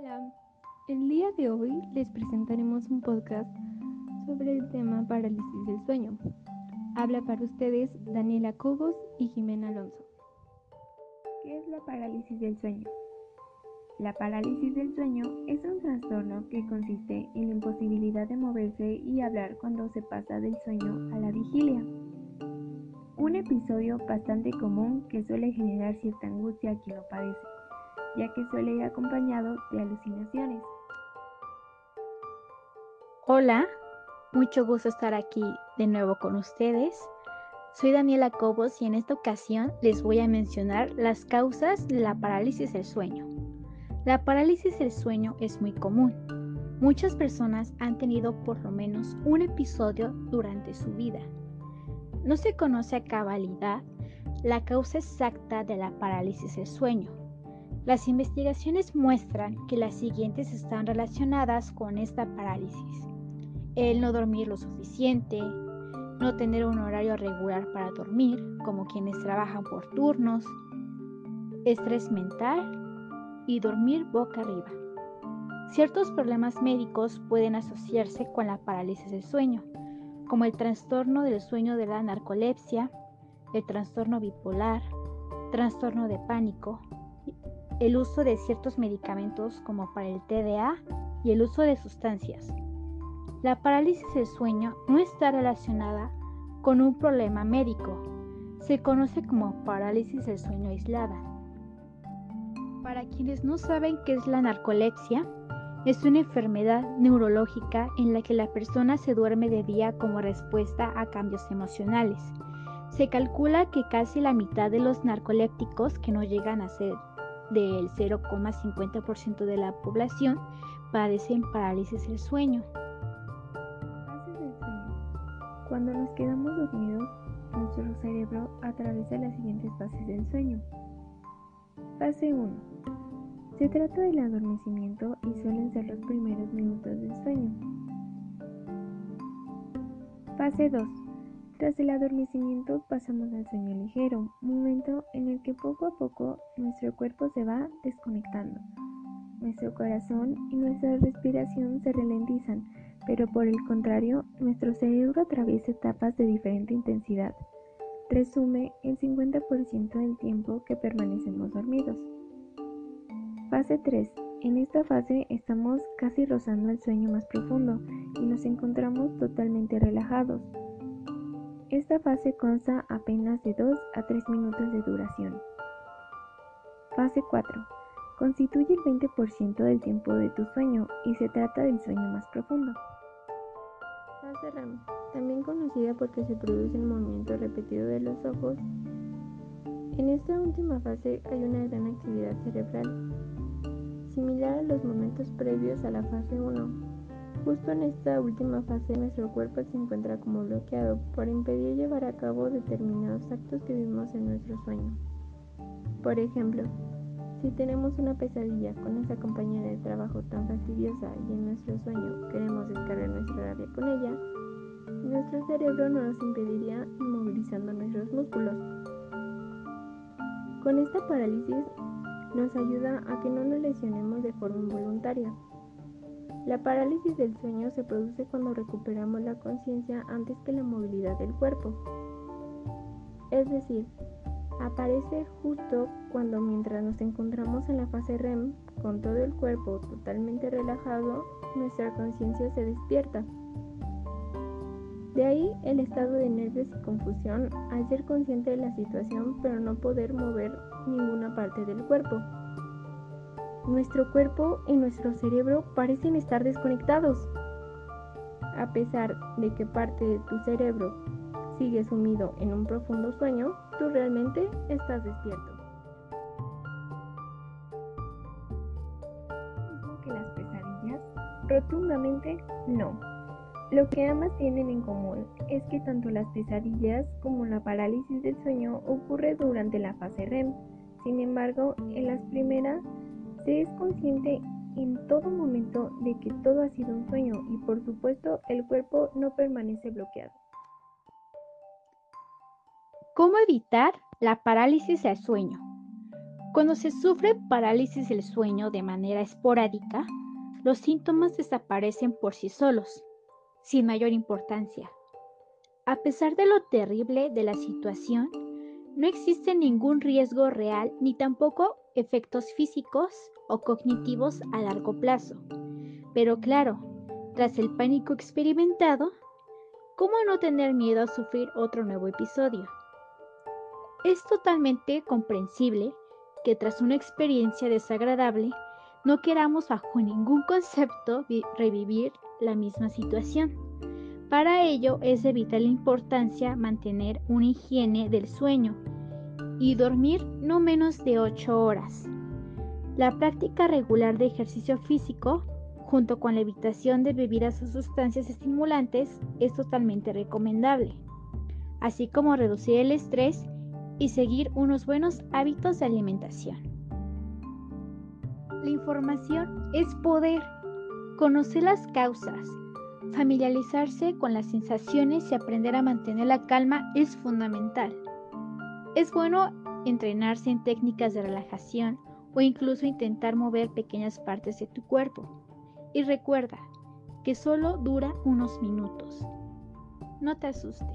Hola, el día de hoy les presentaremos un podcast sobre el tema parálisis del sueño. Habla para ustedes Daniela Cobos y Jimena Alonso. ¿Qué es la parálisis del sueño? La parálisis del sueño es un trastorno que consiste en la imposibilidad de moverse y hablar cuando se pasa del sueño a la vigilia. Un episodio bastante común que suele generar cierta angustia a quien lo padece, ya que suele ir acompañado de alucinaciones. Hola, mucho gusto estar aquí de nuevo con ustedes. Soy Daniela Cobos y en esta ocasión les voy a mencionar las causas de la parálisis del sueño. La parálisis del sueño es muy común. Muchas personas han tenido por lo menos un episodio durante su vida. No se conoce a cabalidad la causa exacta de la parálisis del sueño. Las investigaciones muestran que las siguientes están relacionadas con esta parálisis. El no dormir lo suficiente, no tener un horario regular para dormir, como quienes trabajan por turnos, estrés mental y dormir boca arriba. Ciertos problemas médicos pueden asociarse con la parálisis del sueño, como el trastorno del sueño de la narcolepsia, el trastorno bipolar, trastorno de pánico, el uso de ciertos medicamentos como para el TDA y el uso de sustancias. La parálisis del sueño no está relacionada con un problema médico. Se conoce como parálisis del sueño aislada. Para quienes no saben qué es la narcolepsia, es una enfermedad neurológica en la que la persona se duerme de día como respuesta a cambios emocionales. Se calcula que casi la mitad de los narcolépticos, que no llegan a ser del 0,50% de la población, padecen parálisis del sueño. Cuando nos quedamos dormidos, nuestro cerebro atraviesa las siguientes fases del sueño. Fase 1. Se trata del adormecimiento y suelen ser los primeros minutos del sueño. Fase 2. Tras el adormecimiento pasamos al sueño ligero, momento en el que poco a poco nuestro cuerpo se va desconectando. Nuestro corazón y nuestra respiración se ralentizan, pero por el contrario, nuestro cerebro atraviesa etapas de diferente intensidad. Resume el 50% del tiempo que permanecemos dormidos. Fase 3. En esta fase estamos casi rozando el sueño más profundo y nos encontramos totalmente relajados. Esta fase consta apenas de 2 a 3 minutos de duración. Fase 4. Constituye el 20% del tiempo de tu sueño y se trata del sueño más profundo. Fase REM, también conocida porque se produce el movimiento repetido de los ojos. En esta última fase hay una gran actividad cerebral, similar a los momentos previos a la fase 1, Justo en esta última fase nuestro cuerpo se encuentra como bloqueado por impedir llevar a cabo determinados actos que vivimos en nuestro sueño. Por ejemplo, si tenemos una pesadilla con esa compañera de trabajo tan fastidiosa y en nuestro sueño queremos descargar nuestra rabia con ella, nuestro cerebro no nos impediría inmovilizando nuestros músculos. Con esta parálisis nos ayuda a que no nos lesionemos de forma involuntaria. La parálisis del sueño se produce cuando recuperamos la conciencia antes que la movilidad del cuerpo. Es decir, aparece justo cuando mientras nos encontramos en la fase REM, con todo el cuerpo totalmente relajado, nuestra conciencia se despierta. De ahí el estado de nervios y confusión al ser consciente de la situación pero no poder mover ninguna parte del cuerpo. Nuestro cuerpo y nuestro cerebro parecen estar desconectados. A pesar de que parte de tu cerebro sigue sumido en un profundo sueño, tú realmente estás despierto. ¿Mismo que las pesadillas? Rotundamente no. Lo que ambas tienen en común es que tanto las pesadillas como la parálisis del sueño ocurre durante la fase REM. Sin embargo, en las primeras se es consciente en todo momento de que todo ha sido un sueño y por supuesto el cuerpo no permanece bloqueado. ¿Cómo evitar la parálisis del sueño? Cuando se sufre parálisis del sueño de manera esporádica, los síntomas desaparecen por sí solos, sin mayor importancia. A pesar de lo terrible de la situación, no existe ningún riesgo real ni tampoco efectos físicos o cognitivos a largo plazo. Pero claro, tras el pánico experimentado, ¿cómo no tener miedo a sufrir otro nuevo episodio? Es totalmente comprensible que tras una experiencia desagradable no queramos bajo ningún concepto revivir la misma situación. Para ello es de vital importancia mantener una higiene del sueño y dormir no menos de 8 horas. La práctica regular de ejercicio físico, junto con la evitación de bebidas o sustancias estimulantes, es totalmente recomendable, así como reducir el estrés y seguir unos buenos hábitos de alimentación. La información es poder. Conocer las causas, familiarizarse con las sensaciones y aprender a mantener la calma es fundamental. Es bueno entrenarse en técnicas de relajación o incluso intentar mover pequeñas partes de tu cuerpo. Y recuerda que solo dura unos minutos. No te asustes.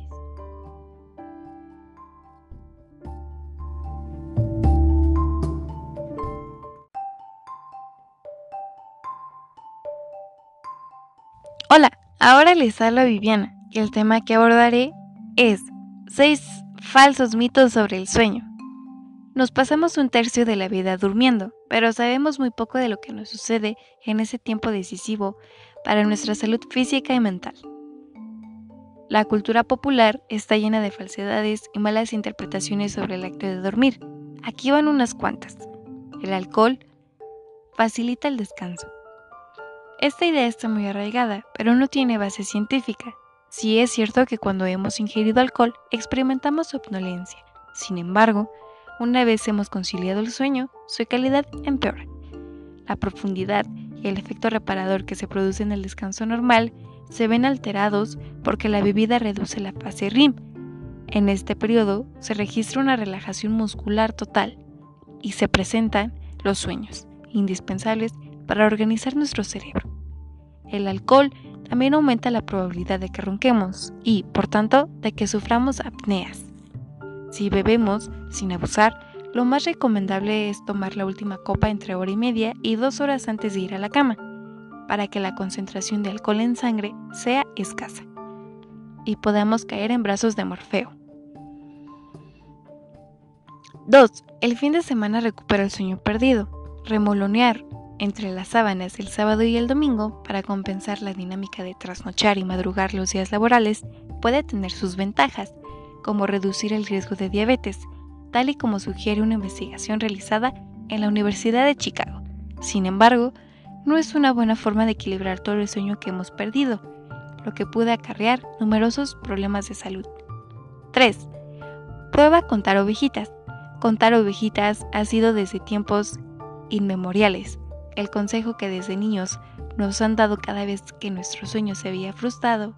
Hola, ahora les habla Viviana y el tema que abordaré es 6 falsos mitos sobre el sueño. Nos pasamos un tercio de la vida durmiendo, pero sabemos muy poco de lo que nos sucede en ese tiempo decisivo para nuestra salud física y mental. La cultura popular está llena de falsedades y malas interpretaciones sobre el acto de dormir. Aquí van unas cuantas. El alcohol facilita el descanso. Esta idea está muy arraigada, pero no tiene base científica. Sí es cierto que cuando hemos ingerido alcohol experimentamos somnolencia. Sin embargo, una vez hemos conciliado el sueño, su calidad empeora. La profundidad y el efecto reparador que se produce en el descanso normal se ven alterados porque la bebida reduce la fase REM. En este periodo se registra una relajación muscular total y se presentan los sueños, indispensables para organizar nuestro cerebro. El alcohol también aumenta la probabilidad de que ronquemos y, por tanto, de que suframos apneas. Si bebemos sin abusar, lo más recomendable es tomar la última copa entre hora y media y dos horas antes de ir a la cama, para que la concentración de alcohol en sangre sea escasa y podamos caer en brazos de Morfeo. 2. El fin de semana recupera el sueño perdido. Remolonear entre las sábanas el sábado y el domingo para compensar la dinámica de trasnochar y madrugar los días laborales puede tener sus ventajas, como reducir el riesgo de diabetes, tal y como sugiere una investigación realizada en la Universidad de Chicago. Sin embargo, no es una buena forma de equilibrar todo el sueño que hemos perdido, lo que puede acarrear numerosos problemas de salud. 3. Prueba contar ovejitas. Contar ovejitas ha sido desde tiempos inmemoriales el consejo que desde niños nos han dado cada vez que nuestro sueño se había frustrado.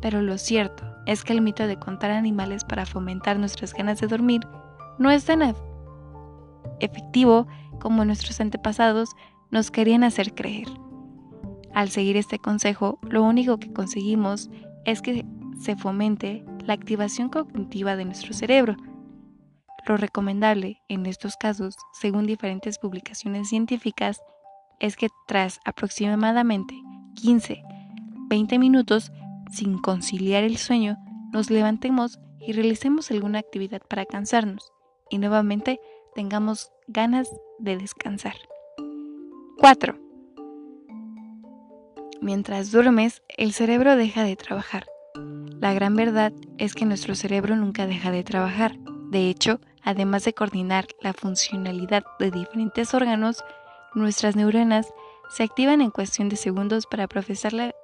Pero lo cierto es que el mito de contar animales para fomentar nuestras ganas de dormir no es tan efectivo como nuestros antepasados nos querían hacer creer. Al seguir este consejo, lo único que conseguimos es que se fomente la activación cognitiva de nuestro cerebro, lo recomendable en estos casos, según diferentes publicaciones científicas, es que tras aproximadamente 15-20 minutos sin conciliar el sueño, nos levantemos y realicemos alguna actividad para cansarnos y nuevamente tengamos ganas de descansar. 4. Mientras duermes, el cerebro deja de trabajar. La gran verdad es que nuestro cerebro nunca deja de trabajar. De hecho, Además de coordinar la funcionalidad de diferentes órganos, nuestras neuronas se activan en cuestión de segundos para procesar la,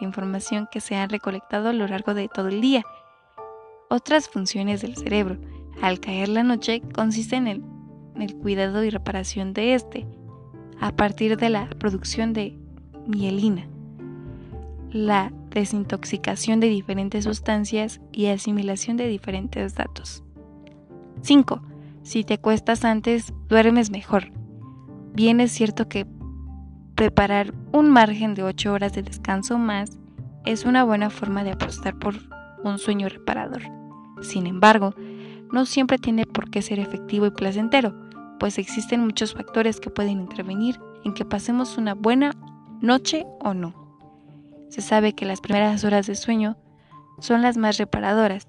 información que se ha recolectado a lo largo de todo el día. Otras funciones del cerebro, al caer la noche, consisten en el cuidado y reparación de este, a partir de la producción de mielina, la desintoxicación de diferentes sustancias y asimilación de diferentes datos. 5. Si te cuestas antes, duermes mejor. Bien es cierto que preparar un margen de 8 horas de descanso más es una buena forma de apostar por un sueño reparador. Sin embargo, no siempre tiene por qué ser efectivo y placentero, pues existen muchos factores que pueden intervenir en que pasemos una buena noche o no. Se sabe que las primeras horas de sueño son las más reparadoras,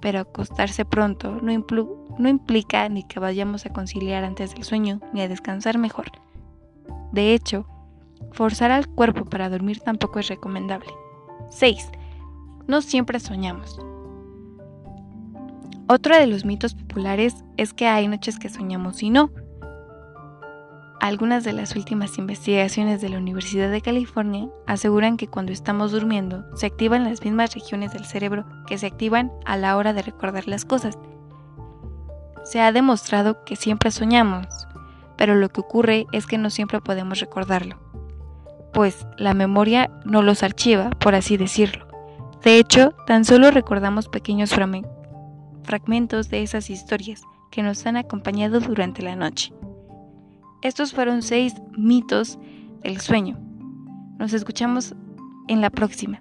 pero acostarse pronto no, implica ni que vayamos a conciliar antes del sueño ni a descansar mejor. De hecho, forzar al cuerpo para dormir tampoco es recomendable. 6. No siempre soñamos. Otro de los mitos populares es que hay noches que soñamos y no. Algunas de las últimas investigaciones de la Universidad de California aseguran que cuando estamos durmiendo se activan las mismas regiones del cerebro que se activan a la hora de recordar las cosas. Se ha demostrado que siempre soñamos, pero lo que ocurre es que no siempre podemos recordarlo, pues la memoria no los archiva, por así decirlo. De hecho, tan solo recordamos pequeños fragmentos de esas historias que nos han acompañado durante la noche. Estos fueron seis mitos del sueño. Nos escuchamos en la próxima.